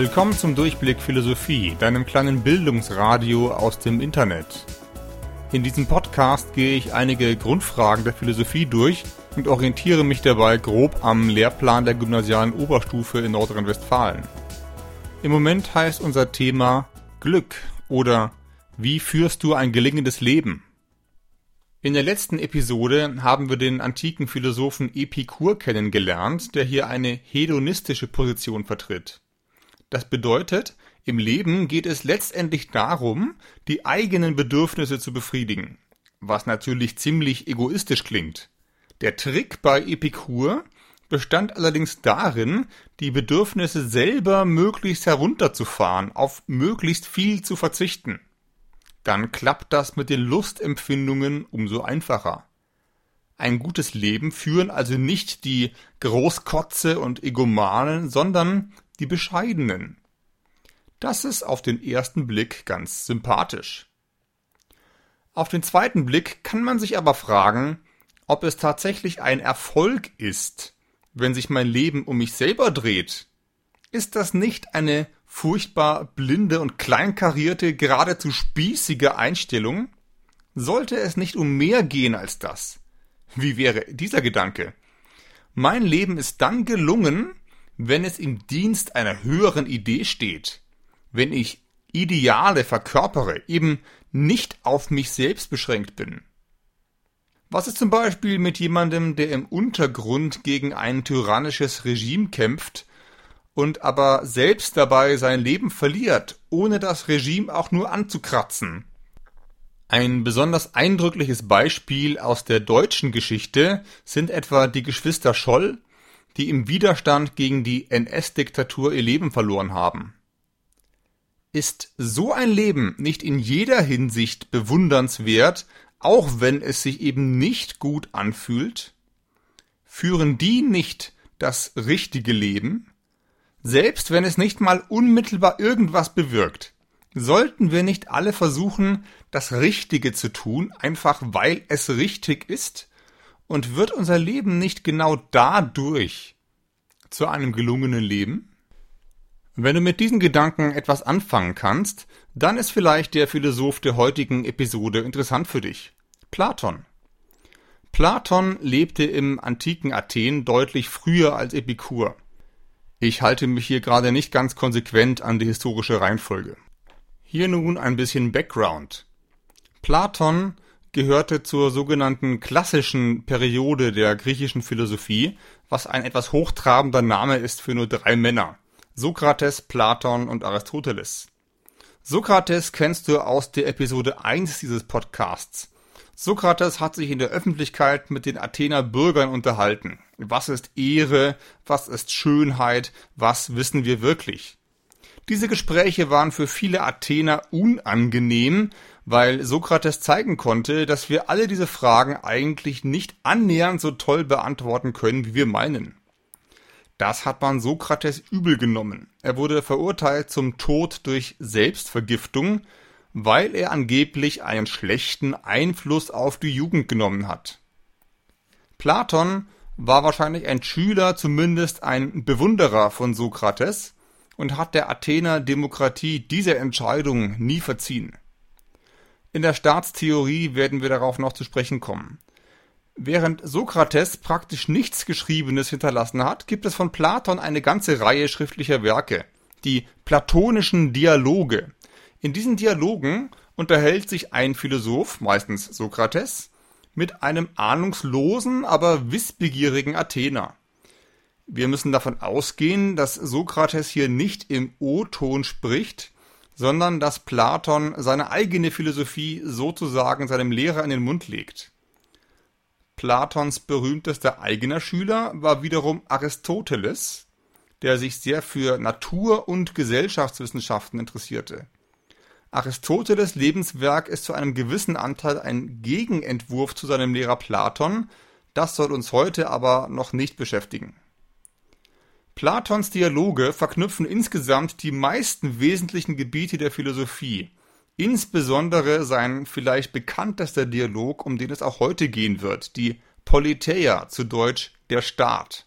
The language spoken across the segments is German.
Willkommen zum Durchblick Philosophie, deinem kleinen Bildungsradio aus dem Internet. In diesem Podcast gehe ich einige Grundfragen der Philosophie durch und orientiere mich dabei grob am Lehrplan der gymnasialen Oberstufe in Nordrhein-Westfalen. Im Moment heißt unser Thema Glück oder Wie führst du ein gelingendes Leben? In der letzten Episode haben wir den antiken Philosophen Epikur kennengelernt, der hier eine hedonistische Position vertritt. Das bedeutet, im Leben geht es letztendlich darum, die eigenen Bedürfnisse zu befriedigen, was natürlich ziemlich egoistisch klingt. Der Trick bei Epikur bestand allerdings darin, die Bedürfnisse selber möglichst herunterzufahren, auf möglichst viel zu verzichten dann klappt das mit den Lustempfindungen umso einfacher. Ein gutes Leben führen also nicht die Großkotze und Egomanen, sondern die Bescheidenen. Das ist auf den ersten Blick ganz sympathisch. Auf den zweiten Blick kann man sich aber fragen, ob es tatsächlich ein Erfolg ist, wenn sich mein Leben um mich selber dreht. Ist das nicht eine furchtbar blinde und kleinkarierte, geradezu spießige Einstellung? Sollte es nicht um mehr gehen als das? Wie wäre dieser Gedanke? Mein Leben ist dann gelungen, wenn es im Dienst einer höheren Idee steht, wenn ich Ideale verkörpere, eben nicht auf mich selbst beschränkt bin. Was ist zum Beispiel mit jemandem, der im Untergrund gegen ein tyrannisches Regime kämpft und aber selbst dabei sein Leben verliert, ohne das Regime auch nur anzukratzen. Ein besonders eindrückliches Beispiel aus der deutschen Geschichte sind etwa die Geschwister Scholl, die im Widerstand gegen die NS-Diktatur ihr Leben verloren haben. Ist so ein Leben nicht in jeder Hinsicht bewundernswert, auch wenn es sich eben nicht gut anfühlt? Führen die nicht das richtige Leben? Selbst wenn es nicht mal unmittelbar irgendwas bewirkt, sollten wir nicht alle versuchen, das Richtige zu tun, einfach weil es richtig ist? Und wird unser Leben nicht genau dadurch zu einem gelungenen Leben? Wenn du mit diesen Gedanken etwas anfangen kannst, dann ist vielleicht der Philosoph der heutigen Episode interessant für dich. Platon. Platon lebte im antiken Athen deutlich früher als Epikur. Ich halte mich hier gerade nicht ganz konsequent an die historische Reihenfolge. Hier nun ein bisschen Background. Platon gehörte zur sogenannten klassischen Periode der griechischen Philosophie, was ein etwas hochtrabender Name ist für nur drei Männer. Sokrates, Platon und Aristoteles. Sokrates kennst du aus der Episode 1 dieses Podcasts. Sokrates hat sich in der Öffentlichkeit mit den Athener Bürgern unterhalten. Was ist Ehre? Was ist Schönheit? Was wissen wir wirklich? Diese Gespräche waren für viele Athener unangenehm, weil Sokrates zeigen konnte, dass wir alle diese Fragen eigentlich nicht annähernd so toll beantworten können, wie wir meinen. Das hat man Sokrates übel genommen. Er wurde verurteilt zum Tod durch Selbstvergiftung, weil er angeblich einen schlechten Einfluss auf die Jugend genommen hat. Platon war wahrscheinlich ein Schüler, zumindest ein Bewunderer von Sokrates und hat der Athener Demokratie diese Entscheidung nie verziehen. In der Staatstheorie werden wir darauf noch zu sprechen kommen. Während Sokrates praktisch nichts Geschriebenes hinterlassen hat, gibt es von Platon eine ganze Reihe schriftlicher Werke, die platonischen Dialoge, in diesen Dialogen unterhält sich ein Philosoph, meistens Sokrates, mit einem ahnungslosen, aber wissbegierigen Athener. Wir müssen davon ausgehen, dass Sokrates hier nicht im O-Ton spricht, sondern dass Platon seine eigene Philosophie sozusagen seinem Lehrer in den Mund legt. Platons berühmtester eigener Schüler war wiederum Aristoteles, der sich sehr für Natur- und Gesellschaftswissenschaften interessierte. Aristoteles Lebenswerk ist zu einem gewissen Anteil ein Gegenentwurf zu seinem Lehrer Platon, das soll uns heute aber noch nicht beschäftigen. Platons Dialoge verknüpfen insgesamt die meisten wesentlichen Gebiete der Philosophie, insbesondere sein vielleicht bekanntester Dialog, um den es auch heute gehen wird, die Politeia, zu Deutsch der Staat.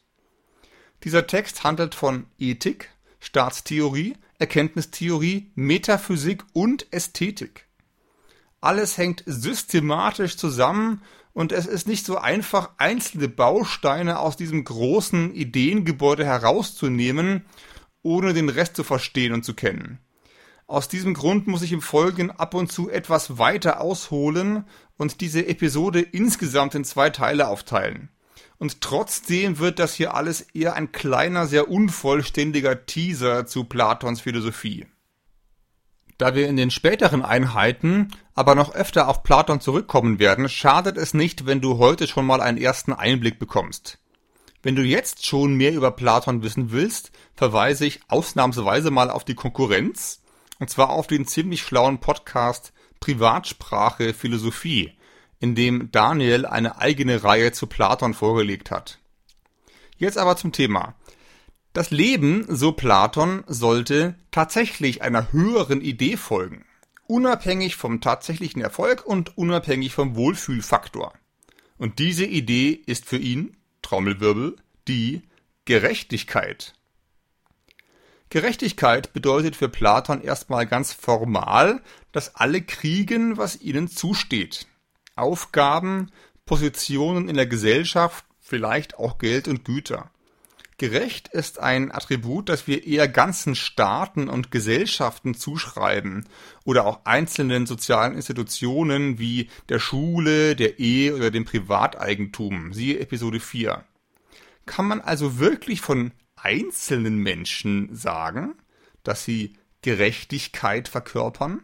Dieser Text handelt von Ethik, Staatstheorie, Erkenntnistheorie, Metaphysik und Ästhetik. Alles hängt systematisch zusammen und es ist nicht so einfach, einzelne Bausteine aus diesem großen Ideengebäude herauszunehmen, ohne den Rest zu verstehen und zu kennen. Aus diesem Grund muss ich im Folgenden ab und zu etwas weiter ausholen und diese Episode insgesamt in zwei Teile aufteilen. Und trotzdem wird das hier alles eher ein kleiner, sehr unvollständiger Teaser zu Platons Philosophie. Da wir in den späteren Einheiten aber noch öfter auf Platon zurückkommen werden, schadet es nicht, wenn du heute schon mal einen ersten Einblick bekommst. Wenn du jetzt schon mehr über Platon wissen willst, verweise ich ausnahmsweise mal auf die Konkurrenz, und zwar auf den ziemlich schlauen Podcast Privatsprache Philosophie, in dem Daniel eine eigene Reihe zu Platon vorgelegt hat. Jetzt aber zum Thema. Das Leben, so Platon, sollte tatsächlich einer höheren Idee folgen, unabhängig vom tatsächlichen Erfolg und unabhängig vom Wohlfühlfaktor. Und diese Idee ist für ihn, Trommelwirbel, die Gerechtigkeit. Gerechtigkeit bedeutet für Platon erstmal ganz formal, dass alle kriegen, was ihnen zusteht. Aufgaben, Positionen in der Gesellschaft, vielleicht auch Geld und Güter. Gerecht ist ein Attribut, das wir eher ganzen Staaten und Gesellschaften zuschreiben oder auch einzelnen sozialen Institutionen wie der Schule, der Ehe oder dem Privateigentum. Siehe Episode 4. Kann man also wirklich von einzelnen Menschen sagen, dass sie Gerechtigkeit verkörpern?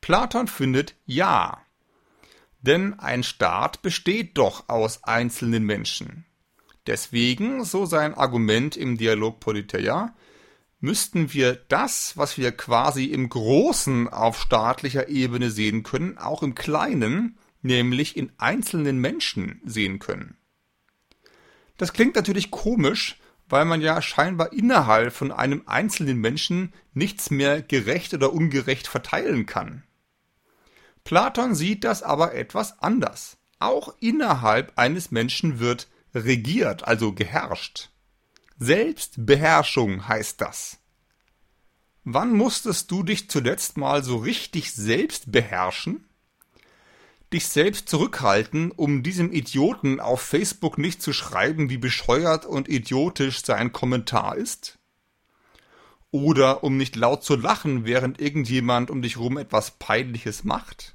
Platon findet ja. Denn ein Staat besteht doch aus einzelnen Menschen. Deswegen, so sein Argument im Dialog Politeia, müssten wir das, was wir quasi im Großen auf staatlicher Ebene sehen können, auch im Kleinen, nämlich in einzelnen Menschen sehen können. Das klingt natürlich komisch, weil man ja scheinbar innerhalb von einem einzelnen Menschen nichts mehr gerecht oder ungerecht verteilen kann. Platon sieht das aber etwas anders. Auch innerhalb eines Menschen wird regiert, also geherrscht. Selbstbeherrschung heißt das. Wann musstest du dich zuletzt mal so richtig selbst beherrschen? dich selbst zurückhalten, um diesem Idioten auf Facebook nicht zu schreiben, wie bescheuert und idiotisch sein Kommentar ist? Oder um nicht laut zu lachen, während irgendjemand um dich rum etwas Peinliches macht?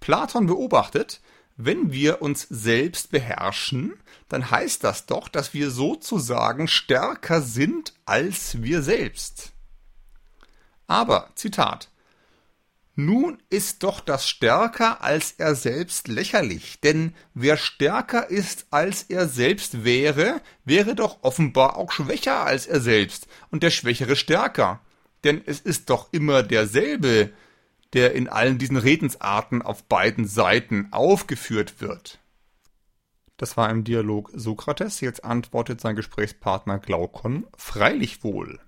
Platon beobachtet, wenn wir uns selbst beherrschen, dann heißt das doch, dass wir sozusagen stärker sind als wir selbst. Aber, Zitat, nun ist doch das stärker als er selbst lächerlich, denn wer stärker ist als er selbst wäre, wäre doch offenbar auch schwächer als er selbst und der Schwächere stärker. Denn es ist doch immer derselbe, der in allen diesen Redensarten auf beiden Seiten aufgeführt wird. Das war im Dialog Sokrates, jetzt antwortet sein Gesprächspartner Glaukon, freilich wohl.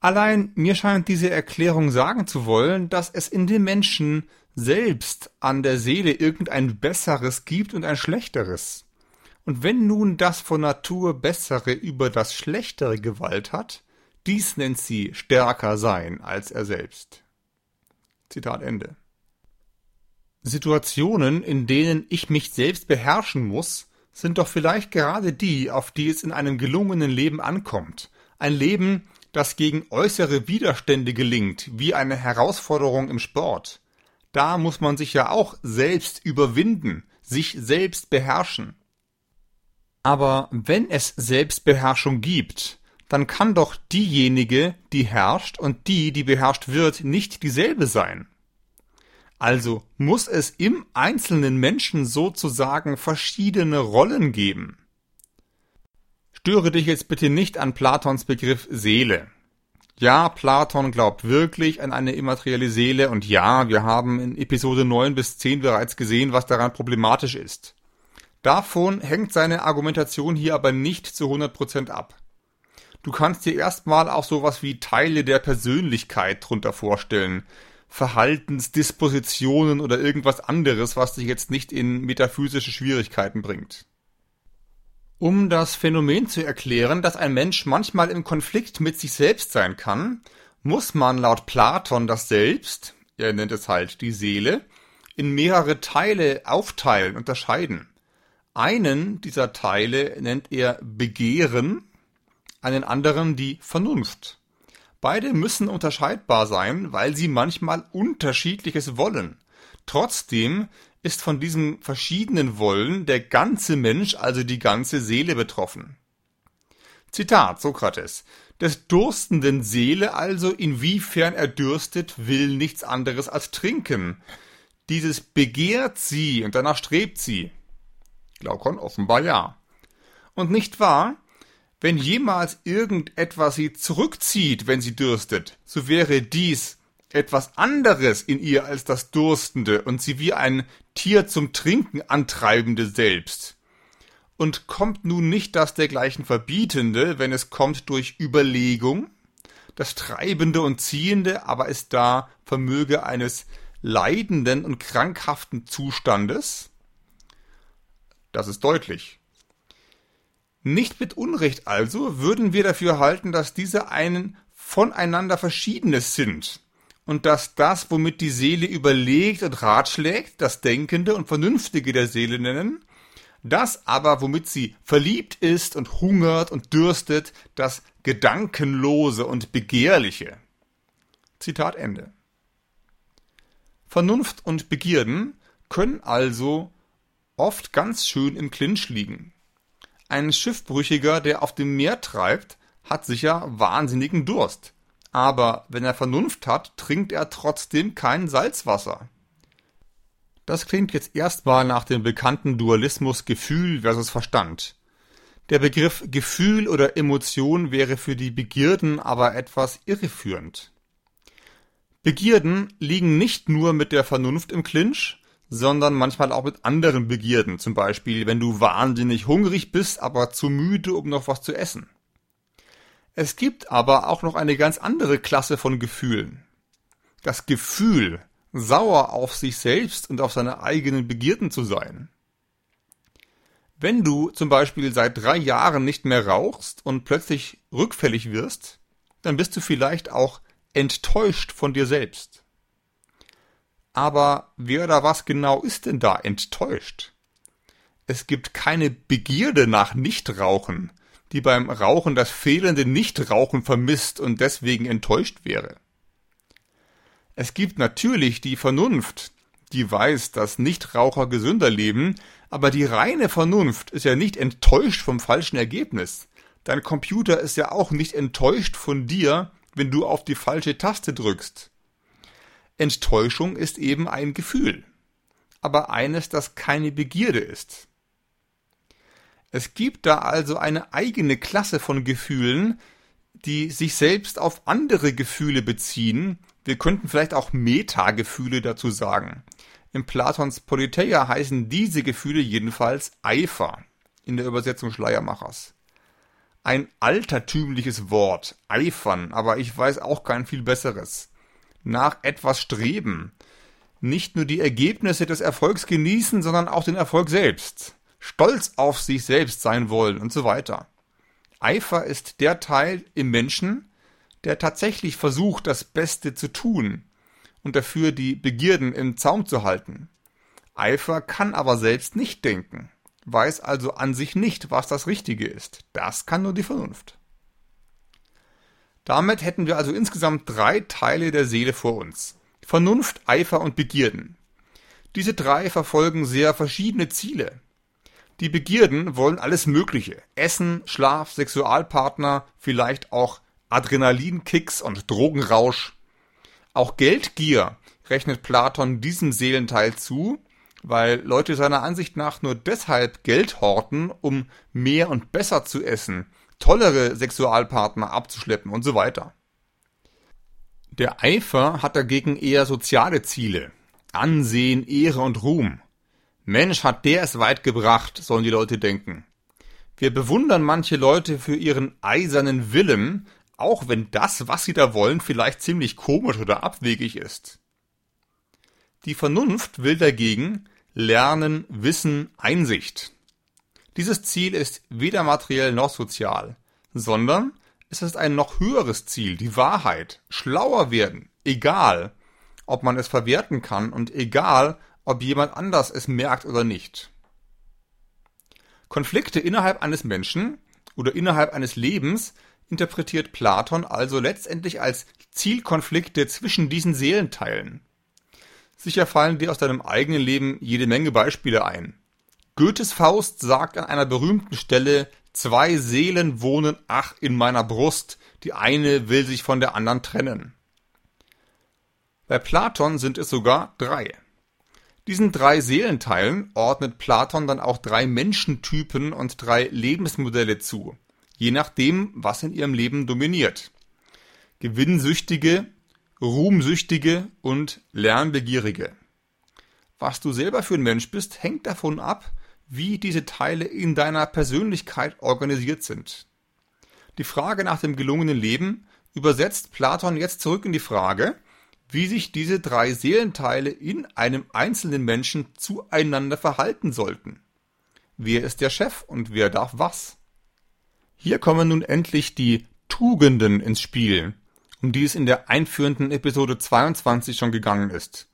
Allein mir scheint diese Erklärung sagen zu wollen, dass es in dem Menschen selbst an der Seele irgendein Besseres gibt und ein Schlechteres. Und wenn nun das von Natur Bessere über das Schlechtere Gewalt hat, dies nennt sie stärker sein als er selbst. Zitat Ende. Situationen, in denen ich mich selbst beherrschen muss, sind doch vielleicht gerade die, auf die es in einem gelungenen Leben ankommt. Ein Leben, das gegen äußere Widerstände gelingt, wie eine Herausforderung im Sport. Da muss man sich ja auch selbst überwinden, sich selbst beherrschen. Aber wenn es Selbstbeherrschung gibt, dann kann doch diejenige, die herrscht und die, die beherrscht wird, nicht dieselbe sein. Also muss es im einzelnen Menschen sozusagen verschiedene Rollen geben. Störe dich jetzt bitte nicht an Platons Begriff Seele. Ja, Platon glaubt wirklich an eine immaterielle Seele und ja, wir haben in Episode 9 bis 10 bereits gesehen, was daran problematisch ist. Davon hängt seine Argumentation hier aber nicht zu 100% ab. Du kannst dir erstmal auch sowas wie Teile der Persönlichkeit drunter vorstellen. Verhaltensdispositionen oder irgendwas anderes, was dich jetzt nicht in metaphysische Schwierigkeiten bringt. Um das Phänomen zu erklären, dass ein Mensch manchmal im Konflikt mit sich selbst sein kann, muss man laut Platon das Selbst, er nennt es halt die Seele, in mehrere Teile aufteilen, unterscheiden. Einen dieser Teile nennt er Begehren, einen anderen die Vernunft. Beide müssen unterscheidbar sein, weil sie manchmal unterschiedliches wollen. Trotzdem ist von diesem verschiedenen Wollen der ganze Mensch, also die ganze Seele betroffen. Zitat Sokrates. Des durstenden Seele also, inwiefern er dürstet, will nichts anderes als trinken. Dieses begehrt sie und danach strebt sie. Glaukon offenbar ja. Und nicht wahr? Wenn jemals irgendetwas sie zurückzieht, wenn sie dürstet, so wäre dies etwas anderes in ihr als das Durstende und sie wie ein Tier zum Trinken antreibende selbst. Und kommt nun nicht das dergleichen Verbietende, wenn es kommt durch Überlegung? Das Treibende und Ziehende aber ist da Vermöge eines leidenden und krankhaften Zustandes? Das ist deutlich. Nicht mit Unrecht also würden wir dafür halten, dass diese einen voneinander Verschiedenes sind und dass das, womit die Seele überlegt und ratschlägt, das Denkende und Vernünftige der Seele nennen, das aber, womit sie verliebt ist und hungert und dürstet, das Gedankenlose und Begehrliche. Zitat Ende. Vernunft und Begierden können also oft ganz schön im Clinch liegen. Ein Schiffbrüchiger, der auf dem Meer treibt, hat sicher wahnsinnigen Durst aber wenn er Vernunft hat, trinkt er trotzdem kein Salzwasser. Das klingt jetzt erstmal nach dem bekannten Dualismus Gefühl versus Verstand. Der Begriff Gefühl oder Emotion wäre für die Begierden aber etwas irreführend. Begierden liegen nicht nur mit der Vernunft im Clinch, sondern manchmal auch mit anderen Begierden, zum Beispiel wenn du wahnsinnig hungrig bist, aber zu müde, um noch was zu essen. Es gibt aber auch noch eine ganz andere Klasse von Gefühlen. Das Gefühl, sauer auf sich selbst und auf seine eigenen Begierden zu sein. Wenn du zum Beispiel seit drei Jahren nicht mehr rauchst und plötzlich rückfällig wirst, dann bist du vielleicht auch enttäuscht von dir selbst. Aber wer oder was genau ist denn da enttäuscht? Es gibt keine Begierde nach Nichtrauchen, die beim Rauchen das fehlende Nichtrauchen vermisst und deswegen enttäuscht wäre. Es gibt natürlich die Vernunft, die weiß, dass Nichtraucher gesünder leben, aber die reine Vernunft ist ja nicht enttäuscht vom falschen Ergebnis. Dein Computer ist ja auch nicht enttäuscht von dir, wenn du auf die falsche Taste drückst. Enttäuschung ist eben ein Gefühl, aber eines, das keine Begierde ist. Es gibt da also eine eigene Klasse von Gefühlen, die sich selbst auf andere Gefühle beziehen. Wir könnten vielleicht auch Metagefühle dazu sagen. In Platons Politeia heißen diese Gefühle jedenfalls Eifer in der Übersetzung Schleiermachers. Ein altertümliches Wort, eifern, aber ich weiß auch kein viel besseres. Nach etwas streben. Nicht nur die Ergebnisse des Erfolgs genießen, sondern auch den Erfolg selbst stolz auf sich selbst sein wollen und so weiter. Eifer ist der Teil im Menschen, der tatsächlich versucht, das Beste zu tun und dafür die Begierden im Zaum zu halten. Eifer kann aber selbst nicht denken, weiß also an sich nicht, was das Richtige ist. Das kann nur die Vernunft. Damit hätten wir also insgesamt drei Teile der Seele vor uns. Vernunft, Eifer und Begierden. Diese drei verfolgen sehr verschiedene Ziele. Die Begierden wollen alles Mögliche. Essen, Schlaf, Sexualpartner, vielleicht auch Adrenalinkicks und Drogenrausch. Auch Geldgier rechnet Platon diesem Seelenteil zu, weil Leute seiner Ansicht nach nur deshalb Geld horten, um mehr und besser zu essen, tollere Sexualpartner abzuschleppen und so weiter. Der Eifer hat dagegen eher soziale Ziele. Ansehen, Ehre und Ruhm. Mensch, hat der es weit gebracht, sollen die Leute denken. Wir bewundern manche Leute für ihren eisernen Willen, auch wenn das, was sie da wollen, vielleicht ziemlich komisch oder abwegig ist. Die Vernunft will dagegen Lernen, Wissen, Einsicht. Dieses Ziel ist weder materiell noch sozial, sondern es ist ein noch höheres Ziel, die Wahrheit, schlauer werden, egal, ob man es verwerten kann und egal, ob jemand anders es merkt oder nicht. Konflikte innerhalb eines Menschen oder innerhalb eines Lebens interpretiert Platon also letztendlich als Zielkonflikte zwischen diesen Seelenteilen. Sicher fallen dir aus deinem eigenen Leben jede Menge Beispiele ein. Goethes Faust sagt an einer berühmten Stelle, zwei Seelen wohnen ach in meiner Brust, die eine will sich von der anderen trennen. Bei Platon sind es sogar drei. Diesen drei Seelenteilen ordnet Platon dann auch drei Menschentypen und drei Lebensmodelle zu, je nachdem, was in ihrem Leben dominiert. Gewinnsüchtige, Ruhmsüchtige und Lernbegierige. Was du selber für ein Mensch bist, hängt davon ab, wie diese Teile in deiner Persönlichkeit organisiert sind. Die Frage nach dem gelungenen Leben übersetzt Platon jetzt zurück in die Frage, wie sich diese drei Seelenteile in einem einzelnen Menschen zueinander verhalten sollten. Wer ist der Chef und wer darf was? Hier kommen nun endlich die Tugenden ins Spiel, um die es in der einführenden Episode 22 schon gegangen ist.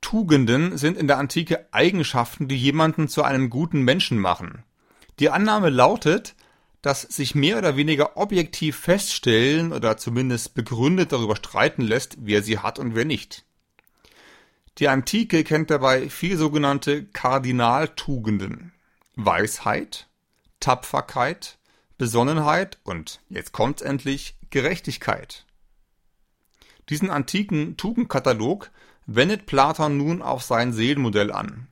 Tugenden sind in der Antike Eigenschaften, die jemanden zu einem guten Menschen machen. Die Annahme lautet, dass sich mehr oder weniger objektiv feststellen oder zumindest begründet darüber streiten lässt, wer sie hat und wer nicht. Die Antike kennt dabei vier sogenannte Kardinaltugenden. Weisheit, Tapferkeit, Besonnenheit und, jetzt kommt's endlich, Gerechtigkeit. Diesen antiken Tugendkatalog wendet Platon nun auf sein Seelenmodell an.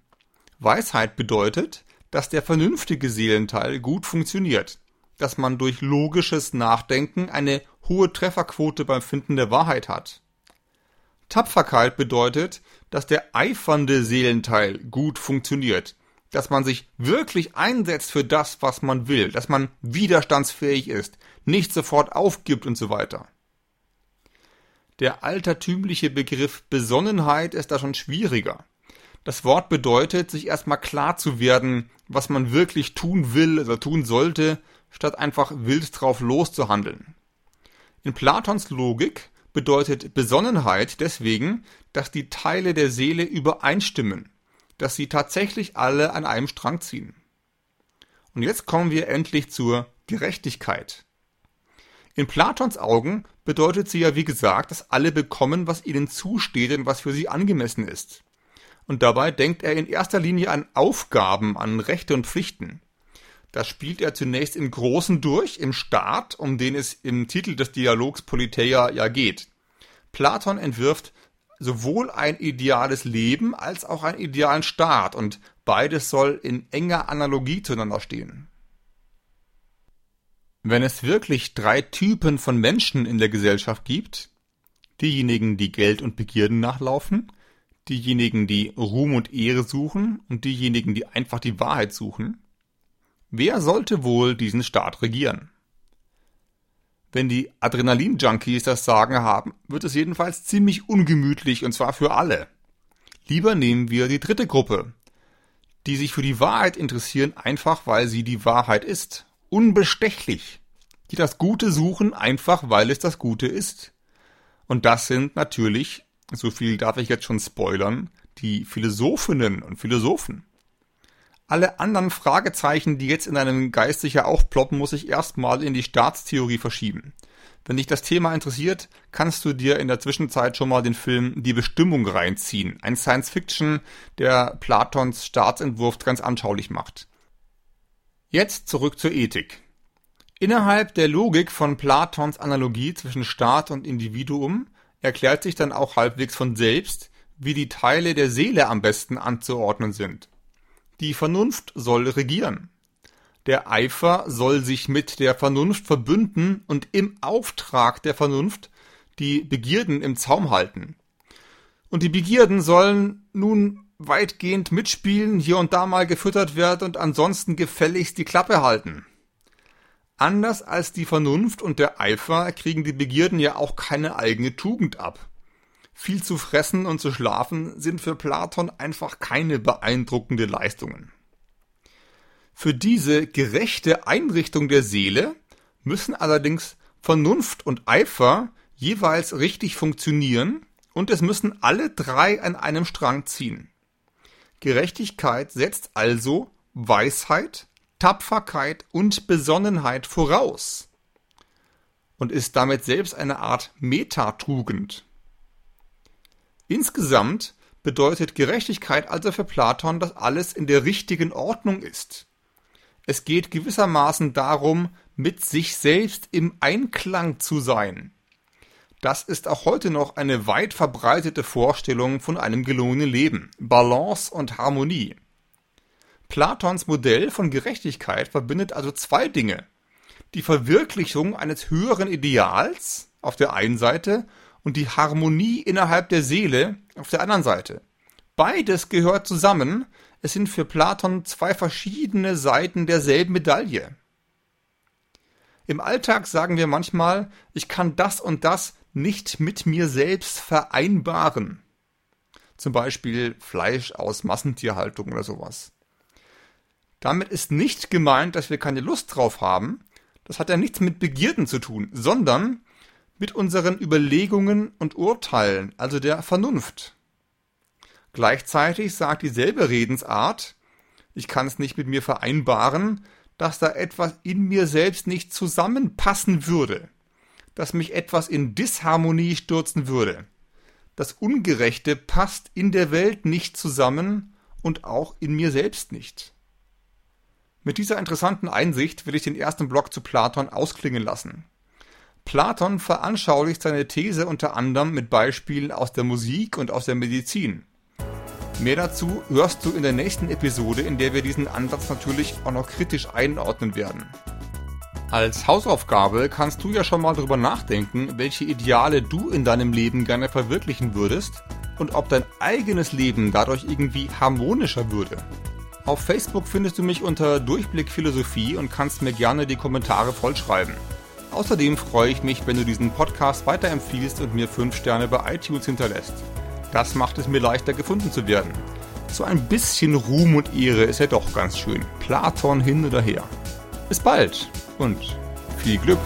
Weisheit bedeutet, dass der vernünftige Seelenteil gut funktioniert, dass man durch logisches Nachdenken eine hohe Trefferquote beim Finden der Wahrheit hat. Tapferkeit bedeutet, dass der eifernde Seelenteil gut funktioniert, dass man sich wirklich einsetzt für das, was man will, dass man widerstandsfähig ist, nicht sofort aufgibt und so weiter. Der altertümliche Begriff Besonnenheit ist da schon schwieriger. Das Wort bedeutet, sich erstmal klar zu werden, was man wirklich tun will oder tun sollte statt einfach wild drauf loszuhandeln. In Platons Logik bedeutet Besonnenheit deswegen, dass die Teile der Seele übereinstimmen, dass sie tatsächlich alle an einem Strang ziehen. Und jetzt kommen wir endlich zur Gerechtigkeit. In Platons Augen bedeutet sie ja wie gesagt, dass alle bekommen, was ihnen zusteht und was für sie angemessen ist. Und dabei denkt er in erster Linie an Aufgaben, an Rechte und Pflichten. Das spielt er zunächst im Großen durch, im Staat, um den es im Titel des Dialogs Politeia ja geht. Platon entwirft sowohl ein ideales Leben als auch einen idealen Staat und beides soll in enger Analogie zueinander stehen. Wenn es wirklich drei Typen von Menschen in der Gesellschaft gibt, diejenigen, die Geld und Begierden nachlaufen, diejenigen, die Ruhm und Ehre suchen und diejenigen, die einfach die Wahrheit suchen, Wer sollte wohl diesen Staat regieren? Wenn die Adrenalin-Junkies das Sagen haben, wird es jedenfalls ziemlich ungemütlich und zwar für alle. Lieber nehmen wir die dritte Gruppe, die sich für die Wahrheit interessieren, einfach weil sie die Wahrheit ist. Unbestechlich. Die das Gute suchen, einfach weil es das Gute ist. Und das sind natürlich, so viel darf ich jetzt schon spoilern, die Philosophinnen und Philosophen. Alle anderen Fragezeichen, die jetzt in deinem Geist sicher aufploppen, muss ich erstmal in die Staatstheorie verschieben. Wenn dich das Thema interessiert, kannst du dir in der Zwischenzeit schon mal den Film Die Bestimmung reinziehen. Ein Science-Fiction, der Platons Staatsentwurf ganz anschaulich macht. Jetzt zurück zur Ethik. Innerhalb der Logik von Platons Analogie zwischen Staat und Individuum erklärt sich dann auch halbwegs von selbst, wie die Teile der Seele am besten anzuordnen sind. Die Vernunft soll regieren. Der Eifer soll sich mit der Vernunft verbünden und im Auftrag der Vernunft die Begierden im Zaum halten. Und die Begierden sollen nun weitgehend mitspielen, hier und da mal gefüttert werden und ansonsten gefälligst die Klappe halten. Anders als die Vernunft und der Eifer kriegen die Begierden ja auch keine eigene Tugend ab. Viel zu fressen und zu schlafen sind für Platon einfach keine beeindruckende Leistungen. Für diese gerechte Einrichtung der Seele müssen allerdings Vernunft und Eifer jeweils richtig funktionieren und es müssen alle drei an einem Strang ziehen. Gerechtigkeit setzt also Weisheit, Tapferkeit und Besonnenheit voraus und ist damit selbst eine Art Metatugend. Insgesamt bedeutet Gerechtigkeit also für Platon, dass alles in der richtigen Ordnung ist. Es geht gewissermaßen darum, mit sich selbst im Einklang zu sein. Das ist auch heute noch eine weit verbreitete Vorstellung von einem gelungenen Leben. Balance und Harmonie. Platons Modell von Gerechtigkeit verbindet also zwei Dinge. Die Verwirklichung eines höheren Ideals auf der einen Seite und die Harmonie innerhalb der Seele auf der anderen Seite. Beides gehört zusammen. Es sind für Platon zwei verschiedene Seiten derselben Medaille. Im Alltag sagen wir manchmal, ich kann das und das nicht mit mir selbst vereinbaren. Zum Beispiel Fleisch aus Massentierhaltung oder sowas. Damit ist nicht gemeint, dass wir keine Lust drauf haben. Das hat ja nichts mit Begierden zu tun, sondern mit unseren Überlegungen und Urteilen, also der Vernunft. Gleichzeitig sagt dieselbe Redensart, ich kann es nicht mit mir vereinbaren, dass da etwas in mir selbst nicht zusammenpassen würde, dass mich etwas in Disharmonie stürzen würde. Das Ungerechte passt in der Welt nicht zusammen und auch in mir selbst nicht. Mit dieser interessanten Einsicht will ich den ersten Block zu Platon ausklingen lassen. Platon veranschaulicht seine These unter anderem mit Beispielen aus der Musik und aus der Medizin. Mehr dazu hörst du in der nächsten Episode, in der wir diesen Ansatz natürlich auch noch kritisch einordnen werden. Als Hausaufgabe kannst du ja schon mal darüber nachdenken, welche Ideale du in deinem Leben gerne verwirklichen würdest und ob dein eigenes Leben dadurch irgendwie harmonischer würde. Auf Facebook findest du mich unter Durchblick Philosophie und kannst mir gerne die Kommentare vollschreiben. Außerdem freue ich mich, wenn du diesen Podcast weiterempfiehlst und mir 5 Sterne bei iTunes hinterlässt. Das macht es mir leichter gefunden zu werden. So ein bisschen Ruhm und Ehre ist ja doch ganz schön. Platon hin oder her. Bis bald und viel Glück!